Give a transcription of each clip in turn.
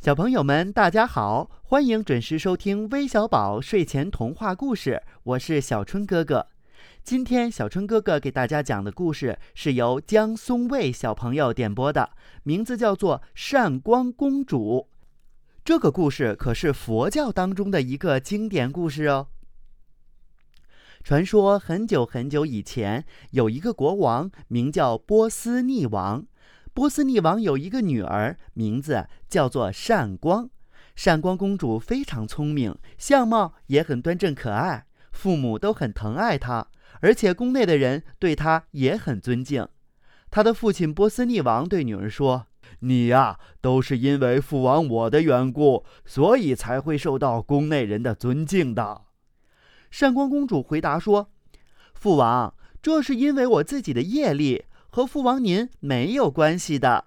小朋友们，大家好，欢迎准时收听微小宝睡前童话故事，我是小春哥哥。今天小春哥哥给大家讲的故事是由江松蔚小朋友点播的，名字叫做《善光公主》。这个故事可是佛教当中的一个经典故事哦。传说很久很久以前，有一个国王，名叫波斯匿王。波斯匿王有一个女儿，名字叫做善光。善光公主非常聪明，相貌也很端正可爱，父母都很疼爱她，而且宫内的人对她也很尊敬。她的父亲波斯匿王对女儿说：“你呀，都是因为父王我的缘故，所以才会受到宫内人的尊敬的。”善光公主回答说：“父王，这是因为我自己的业力。”和父王您没有关系的。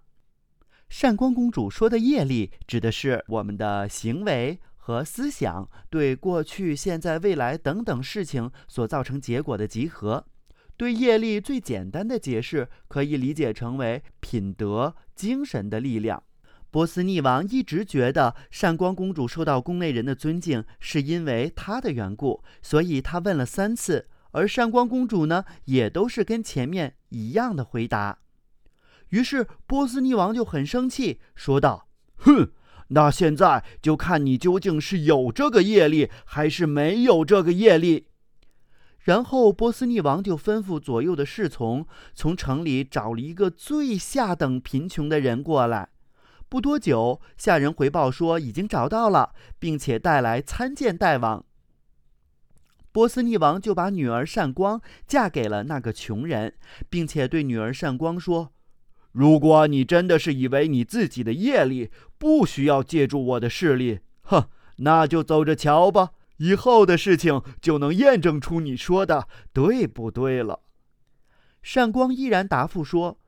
善光公主说的业力，指的是我们的行为和思想对过去、现在、未来等等事情所造成结果的集合。对业力最简单的解释，可以理解成为品德、精神的力量。波斯匿王一直觉得善光公主受到宫内人的尊敬，是因为她的缘故，所以他问了三次。而善光公主呢，也都是跟前面一样的回答。于是波斯匿王就很生气，说道：“哼，那现在就看你究竟是有这个业力，还是没有这个业力。”然后波斯匿王就吩咐左右的侍从，从城里找了一个最下等贫穷的人过来。不多久，下人回报说已经找到了，并且带来参见大王。波斯匿王就把女儿善光嫁给了那个穷人，并且对女儿善光说：“如果你真的是以为你自己的业力不需要借助我的势力，哼，那就走着瞧吧。以后的事情就能验证出你说的对不对了。”善光依然答复说：“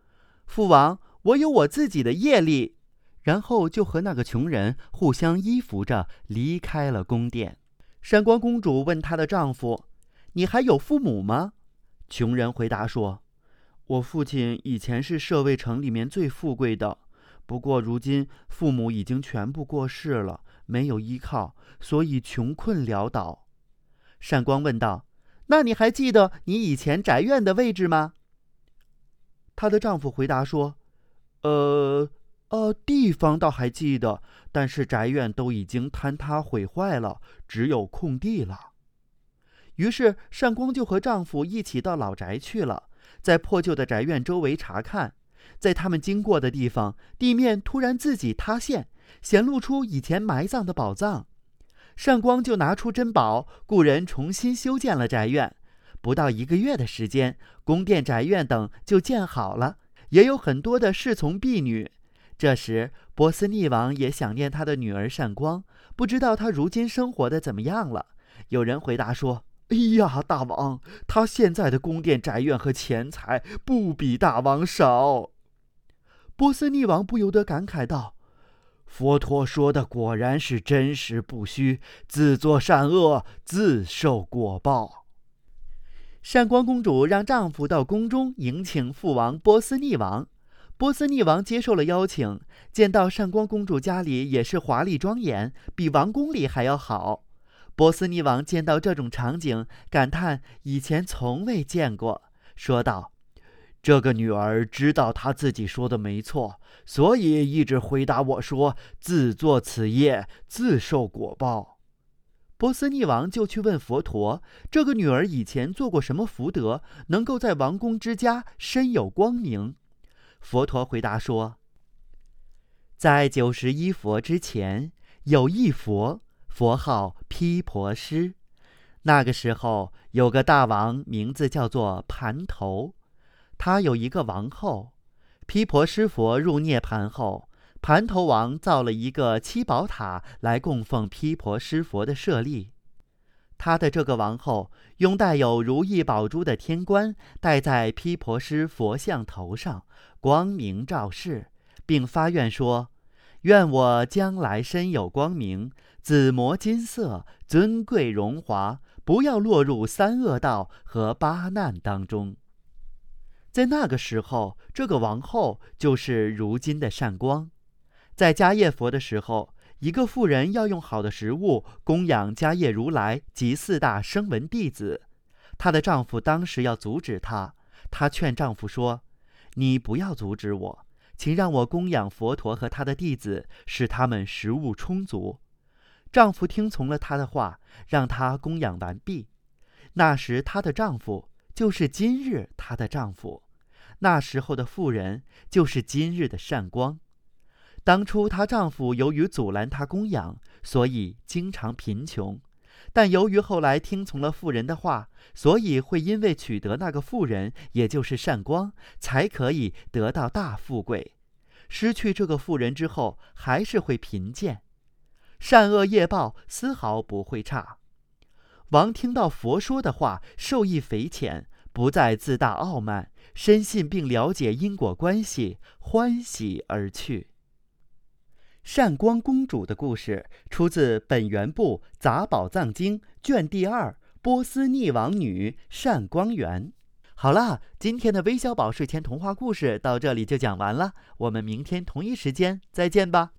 父王，我有我自己的业力。”然后就和那个穷人互相依附着离开了宫殿。善光公主问她的丈夫：“你还有父母吗？”穷人回答说：“我父亲以前是舍卫城里面最富贵的，不过如今父母已经全部过世了，没有依靠，所以穷困潦倒。”善光问道：“那你还记得你以前宅院的位置吗？”她的丈夫回答说：“呃。”呃，地方倒还记得，但是宅院都已经坍塌毁坏了，只有空地了。于是善光就和丈夫一起到老宅去了，在破旧的宅院周围查看。在他们经过的地方，地面突然自己塌陷，显露出以前埋葬的宝藏。善光就拿出珍宝，雇人重新修建了宅院。不到一个月的时间，宫殿、宅院等就建好了，也有很多的侍从婢女。这时，波斯匿王也想念他的女儿善光，不知道她如今生活的怎么样了。有人回答说：“哎呀，大王，他现在的宫殿、宅院和钱财不比大王少。”波斯匿王不由得感慨道：“佛陀说的果然是真实不虚，自作善恶，自受果报。”善光公主让丈夫到宫中迎请父王波斯匿王。波斯匿王接受了邀请，见到善光公主家里也是华丽庄严，比王宫里还要好。波斯匿王见到这种场景，感叹以前从未见过，说道：“这个女儿知道她自己说的没错，所以一直回答我说：‘自作此业，自受果报。’”波斯匿王就去问佛陀：“这个女儿以前做过什么福德，能够在王宫之家身有光明？”佛陀回答说：“在九十一佛之前，有一佛，佛号毗婆尸。那个时候，有个大王，名字叫做盘头。他有一个王后。毗婆尸佛入涅盘后，盘头王造了一个七宝塔来供奉毗婆尸佛的舍利。他的这个王后用带有如意宝珠的天冠戴在毗婆尸佛像头上。”光明照世，并发愿说：“愿我将来身有光明，紫磨金色，尊贵荣华，不要落入三恶道和八难当中。”在那个时候，这个王后就是如今的善光。在迦叶佛的时候，一个妇人要用好的食物供养迦叶如来及四大声闻弟子，她的丈夫当时要阻止她。她劝丈夫说：“你不要阻止我，请让我供养佛陀和他的弟子，使他们食物充足。”丈夫听从了她的话，让她供养完毕。那时她的丈夫就是今日她的丈夫，那时候的妇人就是今日的善光。当初她丈夫由于阻拦她供养，所以经常贫穷；但由于后来听从了妇人的话，所以会因为取得那个妇人，也就是善光，才可以得到大富贵。失去这个妇人之后，还是会贫贱。善恶业报丝毫不会差。王听到佛说的话，受益匪浅，不再自大傲慢，深信并了解因果关系，欢喜而去。善光公主的故事出自本源部《杂宝藏经》卷第二《波斯匿王女善光源》。好啦，今天的微小宝睡前童话故事到这里就讲完了，我们明天同一时间再见吧。